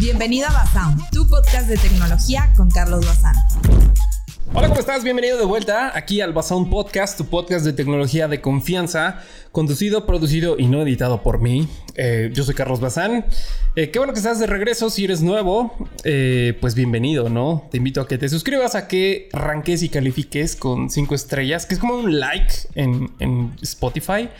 Bienvenido a Basound, tu podcast de tecnología con Carlos Bazán. Hola, ¿cómo estás? Bienvenido de vuelta aquí al Basound Podcast, tu podcast de tecnología de confianza, conducido, producido y no editado por mí. Eh, yo soy Carlos Bazán. Eh, qué bueno que estás de regreso. Si eres nuevo, eh, pues bienvenido, ¿no? Te invito a que te suscribas, a que ranques y califiques con cinco estrellas, que es como un like en, en Spotify.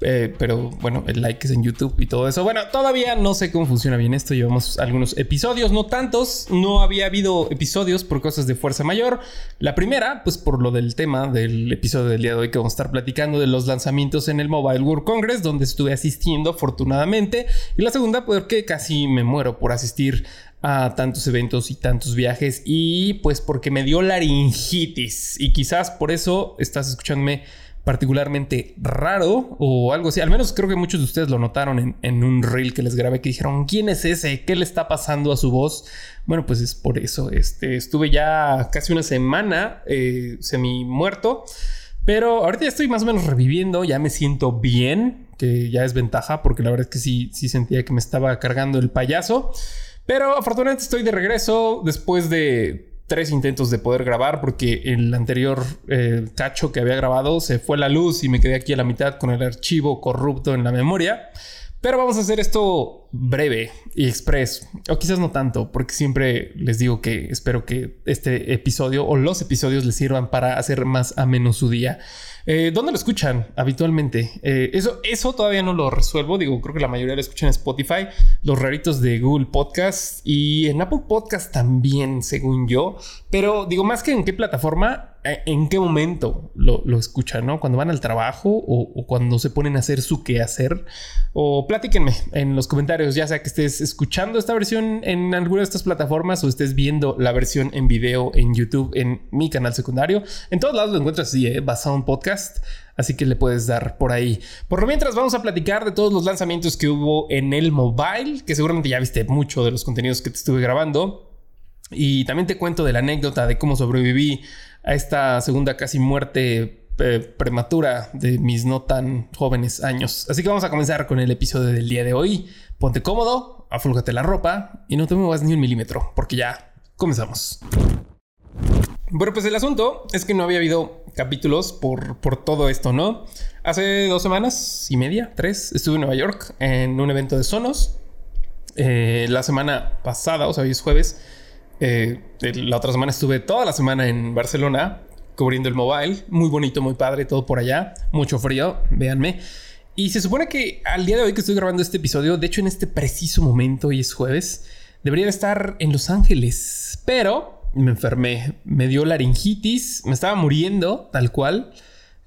Eh, pero bueno, el like es en YouTube y todo eso. Bueno, todavía no sé cómo funciona bien esto. Llevamos algunos episodios, no tantos. No había habido episodios por cosas de fuerza mayor. La primera, pues por lo del tema del episodio del día de hoy que vamos a estar platicando de los lanzamientos en el Mobile World Congress, donde estuve asistiendo afortunadamente. Y la segunda, porque casi me muero por asistir a tantos eventos y tantos viajes y pues porque me dio laringitis y quizás por eso estás escuchándome particularmente raro o algo así. Al menos creo que muchos de ustedes lo notaron en, un reel que les grabé que dijeron, ¿quién es ese? ¿Qué le está pasando a su voz? Bueno, pues es por eso. Este, estuve ya casi una semana eh, semi muerto. Pero ahorita ya estoy más o menos reviviendo, ya me siento bien, que ya es ventaja, porque la verdad es que sí, sí sentía que me estaba cargando el payaso. Pero afortunadamente estoy de regreso después de tres intentos de poder grabar porque el anterior eh, cacho que había grabado se fue la luz y me quedé aquí a la mitad con el archivo corrupto en la memoria. Pero vamos a hacer esto breve y express, o quizás no tanto, porque siempre les digo que espero que este episodio o los episodios les sirvan para hacer más a menos su día. Eh, ¿Dónde lo escuchan habitualmente? Eh, eso, eso todavía no lo resuelvo. Digo, creo que la mayoría lo escuchan en Spotify, los raritos de Google Podcast y en Apple Podcast también, según yo. Pero digo, más que en qué plataforma, eh, en qué momento lo, lo escuchan, ¿no? Cuando van al trabajo o, cuando se ponen a hacer su quehacer. O platíquenme en los comentarios, ya sea que estés escuchando esta versión en alguna de estas plataformas o estés viendo la versión en video en YouTube en mi canal secundario. En todos lados lo encuentras así, ¿eh? basado en podcast. Así que le puedes dar por ahí. Por lo mientras, vamos a platicar de todos los lanzamientos que hubo en el mobile, que seguramente ya viste mucho de los contenidos que te estuve grabando. Y también te cuento de la anécdota de cómo sobreviví a esta segunda casi muerte eh, prematura de mis no tan jóvenes años. Así que vamos a comenzar con el episodio del día de hoy. Ponte cómodo, afúlgate la ropa y no te muevas ni un milímetro, porque ya comenzamos. Bueno, pues el asunto es que no había habido capítulos por, por todo esto, ¿no? Hace dos semanas y media, tres, estuve en Nueva York en un evento de Sonos. Eh, la semana pasada, o sea, hoy es jueves, eh, la otra semana estuve toda la semana en Barcelona cubriendo el mobile. Muy bonito, muy padre, todo por allá. Mucho frío, véanme. Y se supone que al día de hoy que estoy grabando este episodio, de hecho en este preciso momento, y es jueves, debería estar en Los Ángeles. Pero me enfermé, me dio laringitis, me estaba muriendo tal cual.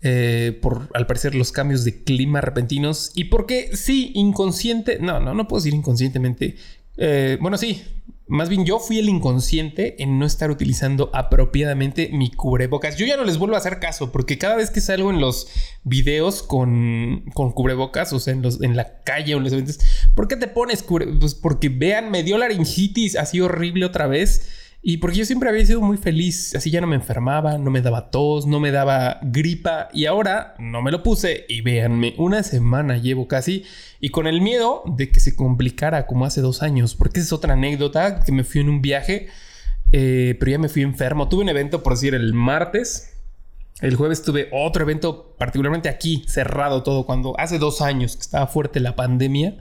Eh, por al parecer los cambios de clima repentinos y porque sí, inconsciente, no, no, no puedo decir inconscientemente. Eh, bueno, sí, más bien yo fui el inconsciente en no estar utilizando apropiadamente mi cubrebocas. Yo ya no les vuelvo a hacer caso porque cada vez que salgo en los videos con, con cubrebocas, o sea, en, los, en la calle o en los eventos, ¿por qué te pones cubrebocas? Pues porque vean, me dio laringitis así horrible otra vez. Y porque yo siempre había sido muy feliz, así ya no me enfermaba, no me daba tos, no me daba gripa y ahora no me lo puse y véanme, una semana llevo casi y con el miedo de que se complicara como hace dos años, porque esa es otra anécdota, que me fui en un viaje, eh, pero ya me fui enfermo, tuve un evento por decir el martes, el jueves tuve otro evento particularmente aquí, cerrado todo, cuando hace dos años que estaba fuerte la pandemia.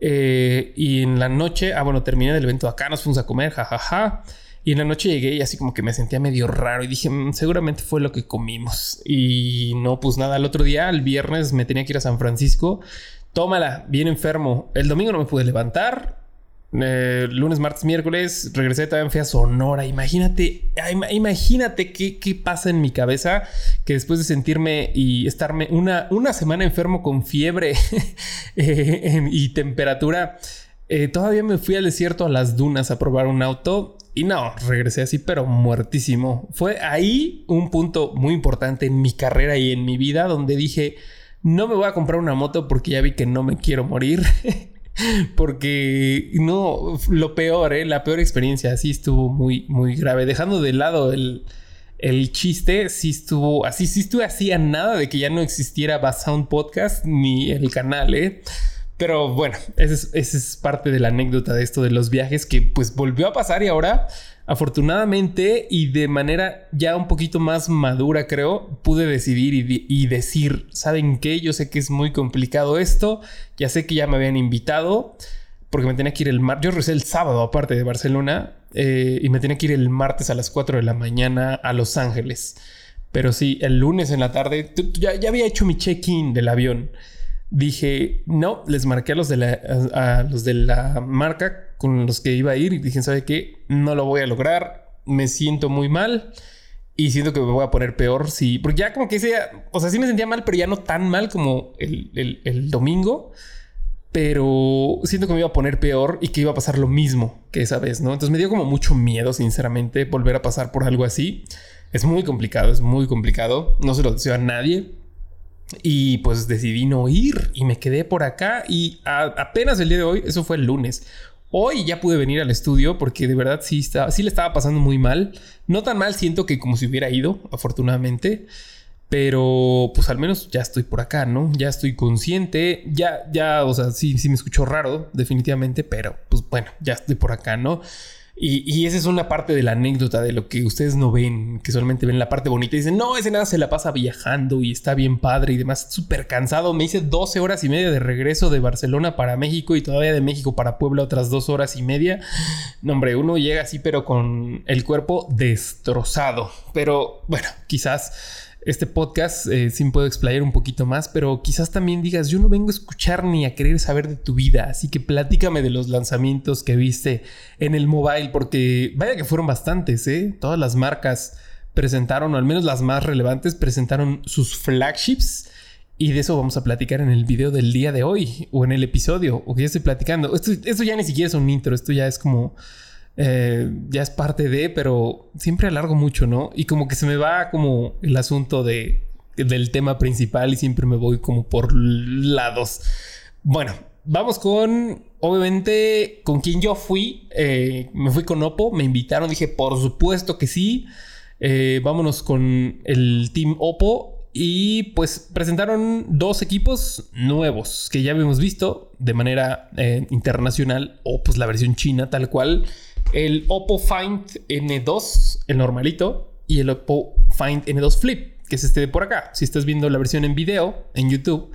Eh, y en la noche, ah, bueno, terminé el evento acá, nos fuimos a comer, jajaja. Y en la noche llegué y así como que me sentía medio raro y dije, mm, seguramente fue lo que comimos. Y no, pues nada, el otro día, el viernes, me tenía que ir a San Francisco. Tómala, bien enfermo. El domingo no me pude levantar. Eh, lunes, martes, miércoles, regresé también, fui a Sonora. Imagínate, imagínate qué, qué, pasa en mi cabeza que después de sentirme y estarme una, una semana enfermo con fiebre eh, y temperatura, eh, todavía me fui al desierto a las dunas a probar un auto y no, regresé así, pero muertísimo. Fue ahí un punto muy importante en mi carrera y en mi vida donde dije, no me voy a comprar una moto porque ya vi que no me quiero morir. Porque no, lo peor, ¿eh? la peor experiencia, sí estuvo muy, muy grave. Dejando de lado el, el chiste, sí estuvo así, sí estuve así a nada de que ya no existiera Basound Podcast ni el canal, ¿eh? Pero bueno, esa es, parte de la anécdota de esto de los viajes que pues volvió a pasar y ahora afortunadamente y de manera ya un poquito más madura creo, pude decidir y, decir, ¿saben qué? Yo sé que es muy complicado esto, ya sé que ya me habían invitado porque me tenía que ir el martes, yo regresé el sábado aparte de Barcelona eh, y me tenía que ir el martes a las 4 de la mañana a Los Ángeles. Pero sí, el lunes en la tarde ya, ya había hecho mi check-in del avión dije, no, les marqué a los de la, a, los de la marca con los que iba a ir y dije, ¿sabe qué? No lo voy a lograr, me siento muy mal y siento que me voy a poner peor. Sí, porque ya como que ese, o sea, sí me sentía mal, pero ya no tan mal como el, el domingo. Pero siento que me iba a poner peor y que iba a pasar lo mismo que esa vez, ¿no? Entonces me dio como mucho miedo, sinceramente, volver a pasar por algo así. Es muy complicado, es muy complicado. No se lo deseo a nadie, y pues decidí no ir y me quedé por acá y apenas el día de hoy, eso fue el lunes. Hoy ya pude venir al estudio porque de verdad sí, estaba, sí le estaba pasando muy mal. No tan mal siento que como si hubiera ido, afortunadamente. Pero pues al menos ya estoy por acá, ¿no? Ya estoy consciente. Ya, ya, o sea, sí, sí me escucho raro, definitivamente. Pero pues bueno, ya estoy por acá, ¿no? Y, esa es una parte de la anécdota de lo que ustedes no ven, que solamente ven la parte bonita y dicen, no, ese nada se la pasa viajando y está bien padre y demás, súper cansado. Me hice 12 horas y media de regreso de Barcelona para México y todavía de México para Puebla otras dos horas y media. No, hombre, uno llega así, pero con el cuerpo destrozado. Pero bueno, quizás este podcast eh, puedo explayar un poquito más, pero quizás también digas, yo no vengo a escuchar ni a querer saber de tu vida, así que platícame de los lanzamientos que viste en el mobile, porque vaya que fueron bastantes, ¿eh? Todas las marcas presentaron, o al menos las más relevantes, presentaron sus flagships. Y de eso vamos a platicar en el video del día de hoy, o en el episodio, o que ya estoy platicando. Esto, esto ya ni siquiera es un intro, esto ya es como eh, ya es parte de, pero siempre alargo mucho, ¿no? Y como que se me va como el asunto de, del tema principal y siempre me voy como por lados. Bueno, vamos con, obviamente, con quien yo fui. Eh, me fui con Oppo, me invitaron, dije, por supuesto que sí. Eh, vámonos con el team Oppo. Y pues presentaron dos equipos nuevos que ya habíamos visto de manera internacional o pues la versión china tal cual el Oppo Find N2, el normalito, y el Oppo Find N2 Flip, que es este de por acá. Si estás viendo la versión en video en YouTube,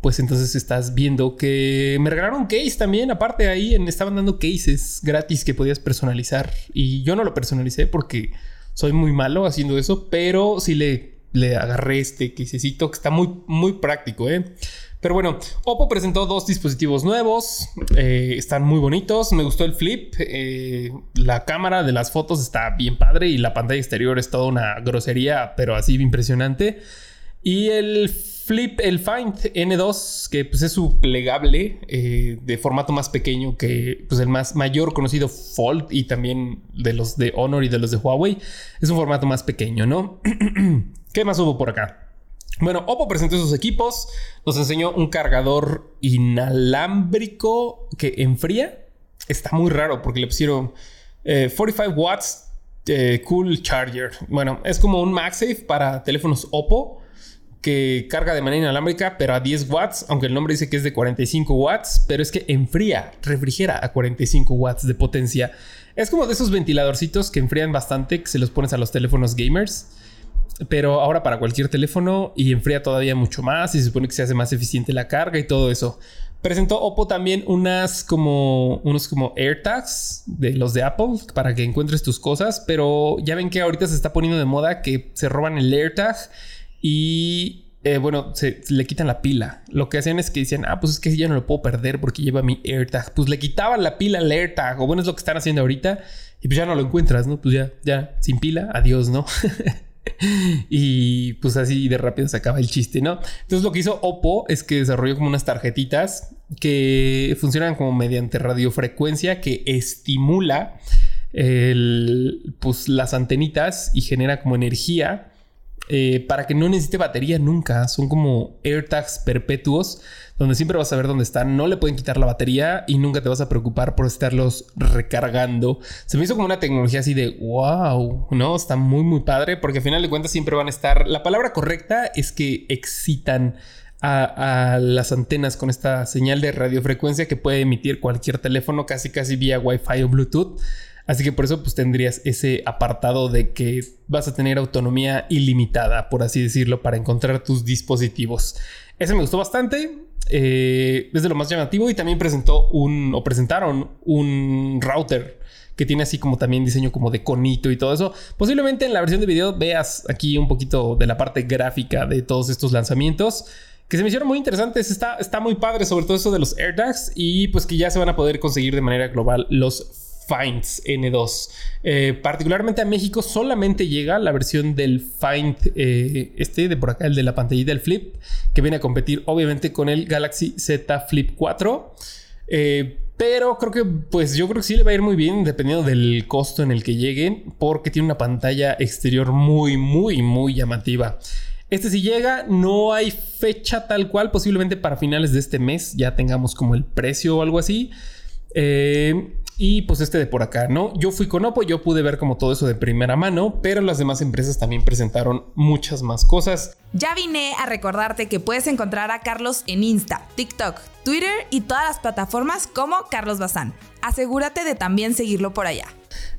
pues entonces estás viendo que me regalaron un case también. Aparte ahí estaban dando cases gratis que podías personalizar. Y yo no lo personalicé porque soy muy malo haciendo eso, pero sí le, le agarré este casecito que está muy, muy práctico, ¿eh? Pero bueno, Oppo presentó dos dispositivos nuevos. Eh, están muy bonitos. Me gustó el flip. Eh, la cámara de las fotos está bien padre y la pantalla exterior es toda una grosería, pero así impresionante. Y el flip, el Find N2, que pues es su plegable eh, de formato más pequeño que pues, el más mayor conocido Fold y también de los de Honor y de los de Huawei. Es un formato más pequeño, ¿no? ¿Qué más hubo por acá? Bueno, Oppo presentó sus equipos, nos enseñó un cargador inalámbrico que enfría. Está muy raro porque le pusieron 45 eh, watts eh, cool charger. Bueno, es como un MagSafe para teléfonos Oppo que carga de manera inalámbrica, pero a 10 watts, aunque el nombre dice que es de 45 watts, pero es que enfría, refrigera a 45 watts de potencia. Es como de esos ventiladorcitos que enfrían bastante, que se los pones a los teléfonos gamers pero ahora para cualquier teléfono y enfría todavía mucho más y se supone que se hace más eficiente la carga y todo eso. Presentó Oppo también unas como unos como AirTags de los de Apple para que encuentres tus cosas, pero ya ven que ahorita se está poniendo de moda que se roban el AirTag y eh, bueno, se, le quitan la pila. Lo que hacían es que decían, ah, pues es que ya no lo puedo perder porque lleva mi AirTag. Pues le quitaban la pila al AirTag, o bueno, es lo que están haciendo ahorita, y pues ya no lo encuentras, ¿no? Pues ya, ya, sin pila, adiós, ¿no? y pues así de rápido se acaba el chiste, ¿no? Entonces lo que hizo Oppo es que desarrolló como unas tarjetitas que funcionan como mediante radiofrecuencia que estimula pues las antenitas y genera como energía eh, para que no necesite batería nunca. Son como AirTags perpetuos donde siempre vas a ver dónde están, no le pueden quitar la batería y nunca te vas a preocupar por estarlos recargando. Se me hizo como una tecnología así de wow, ¿no? Está muy, muy padre porque al final de cuentas siempre van a estar. La palabra correcta es que excitan a, las antenas con esta señal de radiofrecuencia que puede emitir cualquier teléfono casi casi vía Wi-Fi o Bluetooth. Así que por eso pues tendrías ese apartado de que vas a tener autonomía ilimitada, por así decirlo, para encontrar tus dispositivos. Ese me gustó bastante. Eh, es de lo más llamativo y también presentó un o presentaron un router que tiene así como también diseño como de conito y todo eso. Posiblemente en la versión de video veas aquí un poquito de la parte gráfica de todos estos lanzamientos que se me hicieron muy interesantes. Está, está muy padre, sobre todo eso de los AirTags y pues que ya se van a poder conseguir de manera global los Finds N2. Eh, particularmente a México solamente llega la versión del Find, eh, este de por acá, el de la pantallita del Flip, que viene a competir obviamente con el Galaxy Z Flip 4. Eh, pero creo que, pues yo creo que sí le va a ir muy bien dependiendo del costo en el que lleguen, porque tiene una pantalla exterior muy, muy, muy llamativa. Este si llega, no hay fecha tal cual, posiblemente para finales de este mes ya tengamos como el precio o algo así. Y pues este de por acá, ¿no? Yo fui con Oppo, yo pude ver como todo eso de primera mano, pero las demás empresas también presentaron muchas más cosas. Ya vine a recordarte que puedes encontrar a Carlos en Insta, TikTok, Twitter y todas las plataformas como Carlos Bazán. Asegúrate de también seguirlo por allá.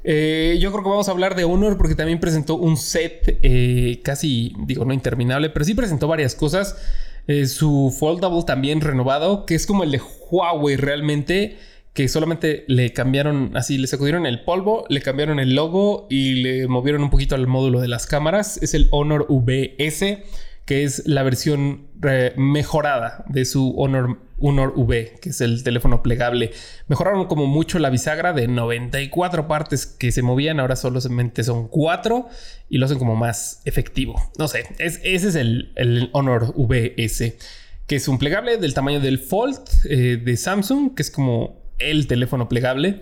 Eh, yo creo que vamos a hablar de Honor porque también presentó un set eh, casi, digo, no interminable, pero sí presentó varias cosas. Eh, su foldable también renovado, que es como el de Huawei realmente que solamente le cambiaron así, le sacudieron el polvo, le cambiaron el logo y le movieron un poquito al módulo de las cámaras. Es el Honor VS, que es la versión eh, mejorada de su Honor, Honor V, que es el teléfono plegable. Mejoraron como mucho la bisagra de 94 partes que se movían, ahora solamente son 4 y lo hacen como más efectivo. No sé, ese es el, el Honor VS que es un plegable del tamaño del Fold eh, de Samsung, que es como el teléfono plegable.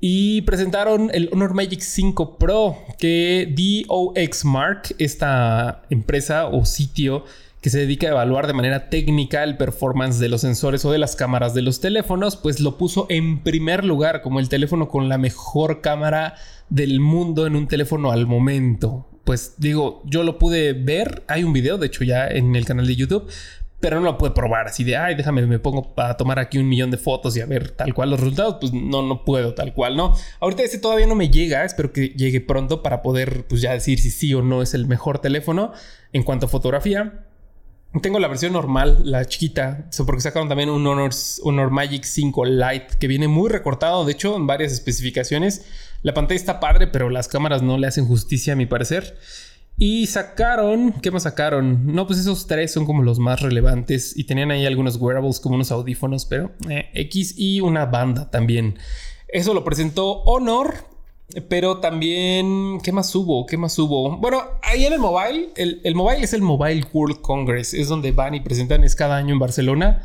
Y presentaron el Honor Magic 5 Pro, que DOX Mark, esta empresa o sitio que se dedica a evaluar de manera técnica el performance de los sensores o de las cámaras de los teléfonos, pues lo puso en primer lugar como el teléfono con la mejor cámara del mundo en un teléfono al momento. Pues digo, yo lo pude ver, hay un video, de hecho ya en el canal de YouTube, pero no lo puede probar así de, ay, déjame, me pongo para tomar aquí un millón de fotos y a ver tal cual los resultados. Pues no, no puedo tal cual, ¿no? Ahorita ese todavía no me llega, espero que llegue pronto para poder, pues ya decir si sí o no es el mejor teléfono en cuanto a fotografía. Tengo la versión normal, la chiquita, porque sacaron también un Honor, Honor Magic 5 Lite que viene muy recortado, de hecho, en varias especificaciones. La pantalla está padre, pero las cámaras no le hacen justicia a mi parecer. Y sacaron, ¿qué más sacaron? No, pues esos tres son como los más relevantes y tenían ahí algunos wearables como unos audífonos, pero eh, X y una banda también. Eso lo presentó Honor, pero también, ¿qué más hubo? ¿Qué más hubo? Bueno, ahí en el mobile, el, el mobile es el Mobile World Congress, es donde van y presentan, es cada año en Barcelona.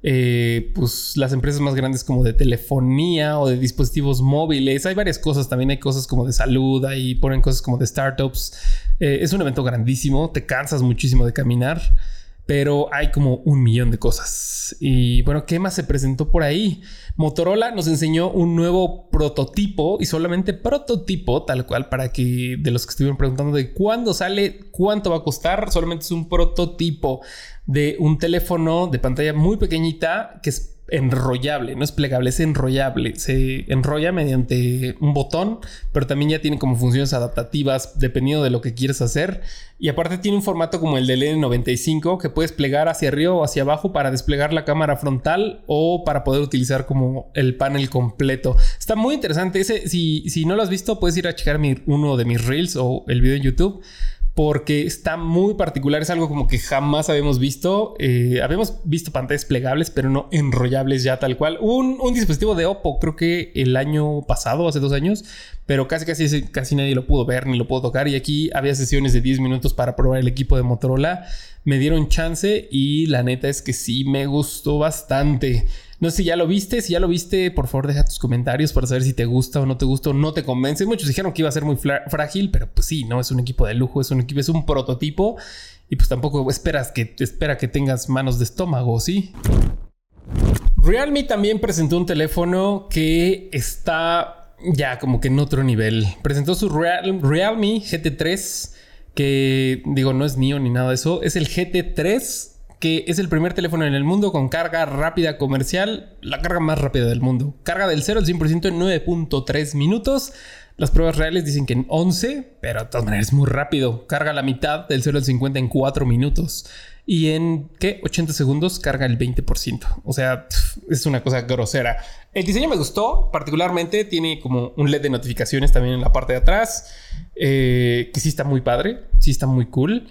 Eh, pues las empresas más grandes como de telefonía o de dispositivos móviles. Hay varias cosas, también hay cosas como de salud, ahí ponen cosas como de startups. Eh, es un evento grandísimo, te cansas muchísimo de caminar, pero hay como un millón de cosas. Y bueno, ¿qué más se presentó por ahí? Motorola nos enseñó un nuevo prototipo y solamente prototipo, tal cual, para que de los que estuvieron preguntando de cuándo sale, cuánto va a costar, solamente es un prototipo de un teléfono de pantalla muy pequeñita que es enrollable, no es plegable, es enrollable. Se enrolla mediante un botón, pero también ya tiene como funciones adaptativas dependiendo de lo que quieres hacer. Y aparte tiene un formato como el del N95 que puedes plegar hacia arriba o hacia abajo para desplegar la cámara frontal o para poder utilizar como el panel completo. Está muy interesante. Ese, si, si no lo has visto, puedes ir a checar uno de mis reels o el video en YouTube porque está muy particular. Es algo como que jamás habíamos visto. Eh, habíamos visto pantallas plegables, pero no enrollables ya tal cual. Un, un, dispositivo de Oppo, creo que el año pasado, hace dos años, pero casi, casi, casi nadie lo pudo ver ni lo pudo tocar. Y aquí había sesiones de 10 minutos para probar el equipo de Motorola. Me dieron chance y la neta es que sí me gustó bastante. No sé si ya lo viste. Si ya lo viste, por favor, deja tus comentarios para saber si te gusta o no te gusta o no te convence. Muchos dijeron que iba a ser muy frágil, pero pues sí, no es un equipo de lujo, es un equipo, es un prototipo y pues tampoco esperas que espera que tengas manos de estómago, ¿sí? Realme también presentó un teléfono que está ya como que en otro nivel. Presentó su Realme GT3 que digo no es NIO ni nada de eso, es el GT3 que es el primer teléfono en el mundo con carga rápida comercial, la carga más rápida del mundo. Carga del 0 al 100% en 9.3 minutos. Las pruebas reales dicen que en 11, pero de todas maneras es muy rápido. Carga la mitad del 0 al 50 en 4 minutos. Y en, ¿qué? 80 segundos carga el 20%. O sea, es una cosa grosera. El diseño me gustó, particularmente tiene como un LED de notificaciones también en la parte de atrás, eh, que sí está muy padre, sí está muy cool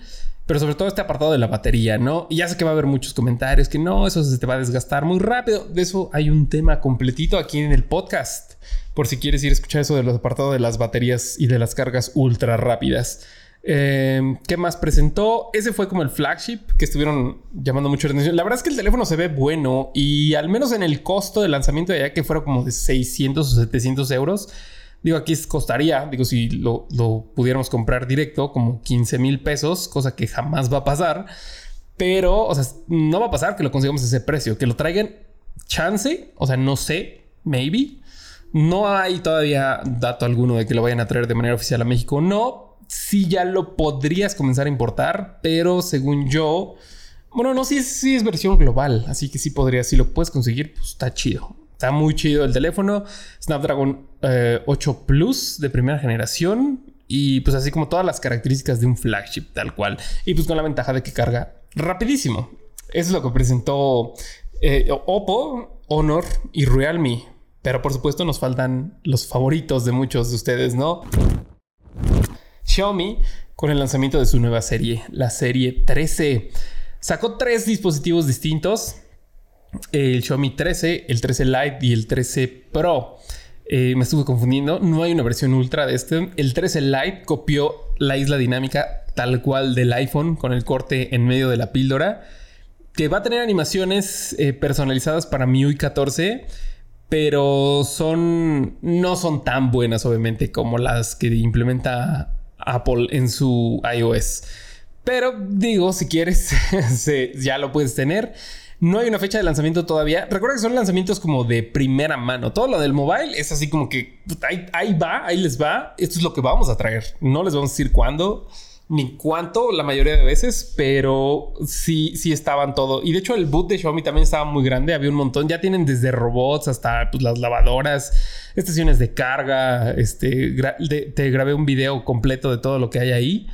pero sobre todo este apartado de la batería, ¿no? Y ya sé que va a haber muchos comentarios que no, eso se te va a desgastar muy rápido. De eso hay un tema completito aquí en el podcast, por si quieres ir a escuchar eso de los apartados de las baterías y de las cargas ultra rápidas. Eh, ¿Qué más presentó? Ese fue como el flagship que estuvieron llamando mucho la atención. La verdad es que el teléfono se ve bueno y al menos en el costo de lanzamiento de allá que fuera como de 600 o 700 euros Digo, aquí costaría, digo, si lo, pudiéramos comprar directo, como 15 mil pesos, cosa que jamás va a pasar. Pero, o sea, no va a pasar que lo consigamos a ese precio. Que lo traigan chance, o sea, no sé, maybe. No hay todavía dato alguno de que lo vayan a traer de manera oficial a México. No, sí ya lo podrías comenzar a importar, pero según yo, bueno, no, sí, sí es versión global, así que sí podría, si lo puedes conseguir, pues está chido. Está muy chido el teléfono. Snapdragon 8 eh, Plus de primera generación. Y pues así como todas las características de un flagship tal cual. Y pues con la ventaja de que carga rapidísimo. Eso es lo que presentó eh, Oppo, Honor y Realme. Pero por supuesto nos faltan los favoritos de muchos de ustedes, ¿no? Xiaomi con el lanzamiento de su nueva serie, la serie 13. Sacó tres dispositivos distintos el Xiaomi 13, el 13 Lite y el 13 Pro. Eh, me estuve confundiendo, no hay una versión ultra de este. El 13 Lite copió la isla dinámica tal cual del iPhone con el corte en medio de la píldora, que va a tener animaciones eh, personalizadas para MIUI 14, pero son no son tan buenas obviamente como las que implementa Apple en su iOS. Pero digo, si quieres, ya lo puedes tener. No hay una fecha de lanzamiento todavía. Recuerda que son lanzamientos como de primera mano. Todo lo del mobile es así como que ahí, va, ahí les va. Esto es lo que vamos a traer. No les vamos a decir cuándo ni cuánto la mayoría de veces, pero sí, sí estaban todo. Y de hecho el boot de Xiaomi también estaba muy grande, había un montón. Ya tienen desde robots hasta pues, las lavadoras, estaciones de carga. Este, te grabé un video completo de todo lo que hay ahí.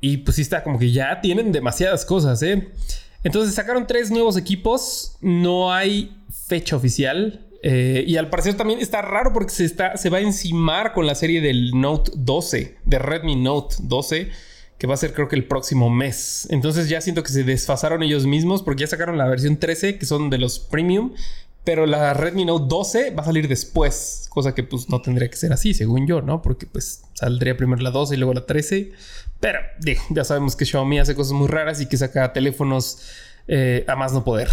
Y pues sí está como que ya tienen demasiadas cosas, ¿eh? Entonces sacaron tres nuevos equipos. No hay fecha oficial. Eh, y al parecer también está raro porque se, está, se va a encimar con la serie del Note 12, de Redmi Note 12, que va a ser creo que el próximo mes. Entonces ya siento que se desfasaron ellos mismos porque ya sacaron la versión 13, que son de los premium, pero la Redmi Note 12 va a salir después, cosa que pues no tendría que ser así, según yo, ¿no? Porque pues saldría primero la 12 y luego la 13. Pero ya sabemos que Xiaomi hace cosas muy raras y que saca teléfonos eh, a más no poder.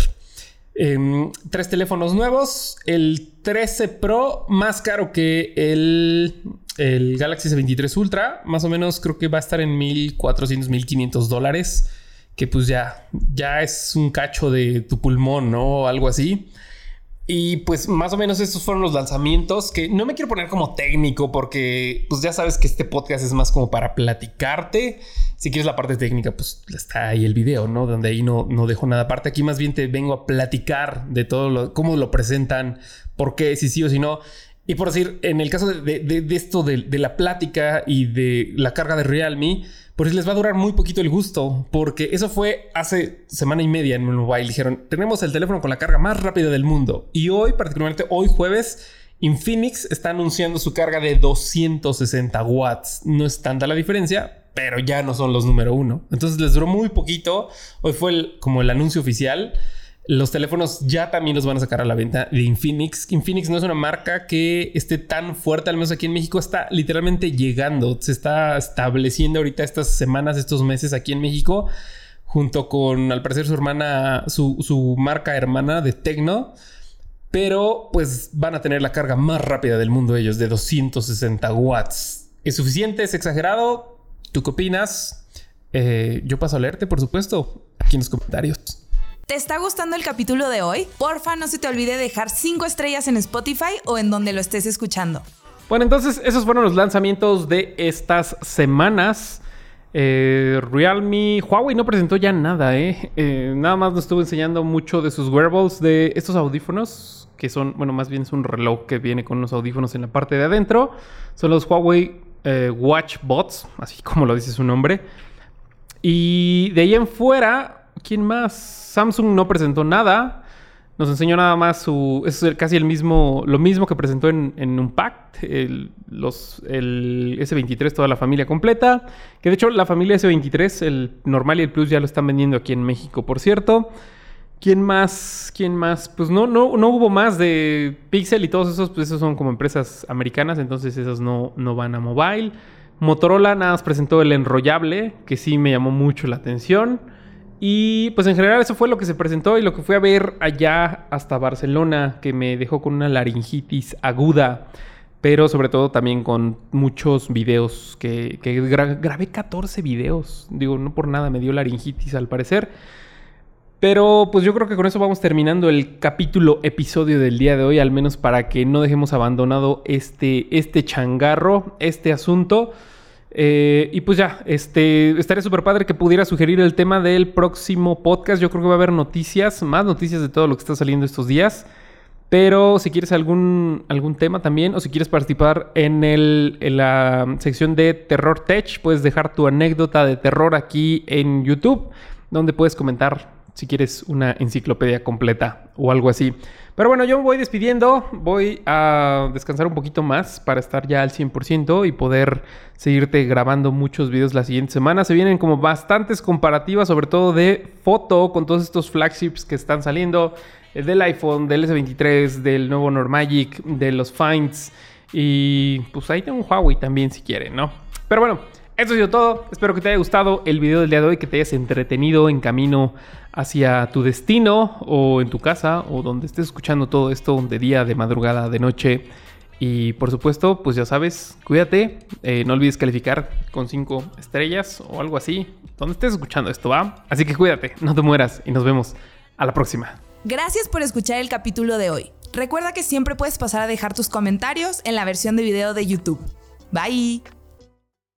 Em, tres teléfonos nuevos. El 13 Pro más caro que el, el Galaxy S23 Ultra. Más o menos creo que va a estar en 1400, 1500 dólares. Que pues ya, ya es un cacho de tu pulmón, ¿no? Algo así. Y pues más o menos estos fueron los lanzamientos que no me quiero poner como técnico porque pues ya sabes que este podcast es más como para platicarte. Si quieres la parte técnica, pues está ahí el video, ¿no? Donde ahí no, no dejo nada aparte. Aquí más bien te vengo a platicar de todo lo, cómo lo presentan, por qué, si sí o si no. Y por decir, en el caso de, esto de, la plática y de la carga de Realme, pues les va a durar muy poquito el gusto, porque eso fue hace semana y media en mobile. Dijeron, tenemos el teléfono con la carga más rápida del mundo. Y hoy, particularmente hoy jueves, Infinix está anunciando su carga de 260 watts. No es tanta la diferencia, pero ya no son los número uno. Entonces les duró muy poquito. Hoy fue como el anuncio oficial. Los teléfonos ya también los van a sacar a la venta de Infinix. Infinix no es una marca que esté tan fuerte, al menos aquí en México, está literalmente llegando. Se está estableciendo ahorita estas semanas, estos meses aquí en México, junto con, al parecer, su hermana, su, marca hermana de Tecno. Pero pues van a tener la carga más rápida del mundo ellos, de 260 watts. ¿Es suficiente? ¿Es exagerado? ¿Tú qué opinas? Eh, yo paso a leerte, por supuesto, aquí en los comentarios. ¿Te está gustando el capítulo de hoy? Porfa, no se te olvide dejar 5 estrellas en Spotify o en donde lo estés escuchando. Bueno, entonces esos fueron los lanzamientos de estas semanas. Eh, Realme, Huawei no presentó ya nada, ¿eh? ¿eh? Nada más nos estuvo enseñando mucho de sus wearables, de estos audífonos, que son, bueno, más bien es un reloj que viene con unos audífonos en la parte de adentro. Son los Huawei eh, Watch Bots, así como lo dice su nombre. Y de ahí en fuera, ¿quién más? Samsung no presentó nada. Nos enseñó nada más su. Es casi el mismo. Lo mismo que presentó en, en. El, el S23, toda la familia completa. Que de hecho, la familia S23, el normal y el Plus, ya lo están vendiendo aquí en México, por cierto. ¿Quién más? ¿Quién más? Pues no, no, no hubo más de Pixel y todos esos, pues esos son como empresas americanas, entonces esos no, no van a mobile. Motorola nada más presentó el enrollable, que sí me llamó mucho la atención. Y pues en general eso fue lo que se presentó y lo que fui a ver allá hasta Barcelona, que me dejó con una laringitis aguda, pero sobre todo también con muchos videos, que, grabé 14 videos, digo, no por nada me dio laringitis al parecer. Pero pues yo creo que con eso vamos terminando el capítulo episodio del día de hoy, al menos para que no dejemos abandonado este, este changarro, este asunto. Eh, y pues ya, este, estaría súper padre que pudiera sugerir el tema del próximo podcast. Yo creo que va a haber noticias, más noticias de todo lo que está saliendo estos días. Pero si quieres algún, algún tema también, o si quieres participar en, el, en la sección de Terror Tech, puedes dejar tu anécdota de terror aquí en YouTube, donde puedes comentar si quieres una enciclopedia completa o algo así. Pero bueno, yo me voy despidiendo, voy a descansar un poquito más para estar ya al 100% y poder seguirte grabando muchos videos la siguiente semana. Se vienen como bastantes comparativas, sobre todo de foto, con todos estos flagships que están saliendo, el del iPhone, del S23, del nuevo Normagic, de los Finds y pues ahí tengo un Huawei también si quieren, ¿no? Pero bueno, eso ha sido todo. Espero que te haya gustado el video del día de hoy, que te hayas entretenido en camino hacia tu destino o en tu casa o donde estés escuchando todo esto de día, de madrugada, de noche. Y por supuesto, pues ya sabes, cuídate. Eh, no olvides calificar con 5 estrellas o algo así. Donde estés escuchando esto, ¿va? Así que cuídate, no te mueras y nos vemos a la próxima. Gracias por escuchar el capítulo de hoy. Recuerda que siempre puedes pasar a dejar tus comentarios en la versión de video de YouTube. Bye.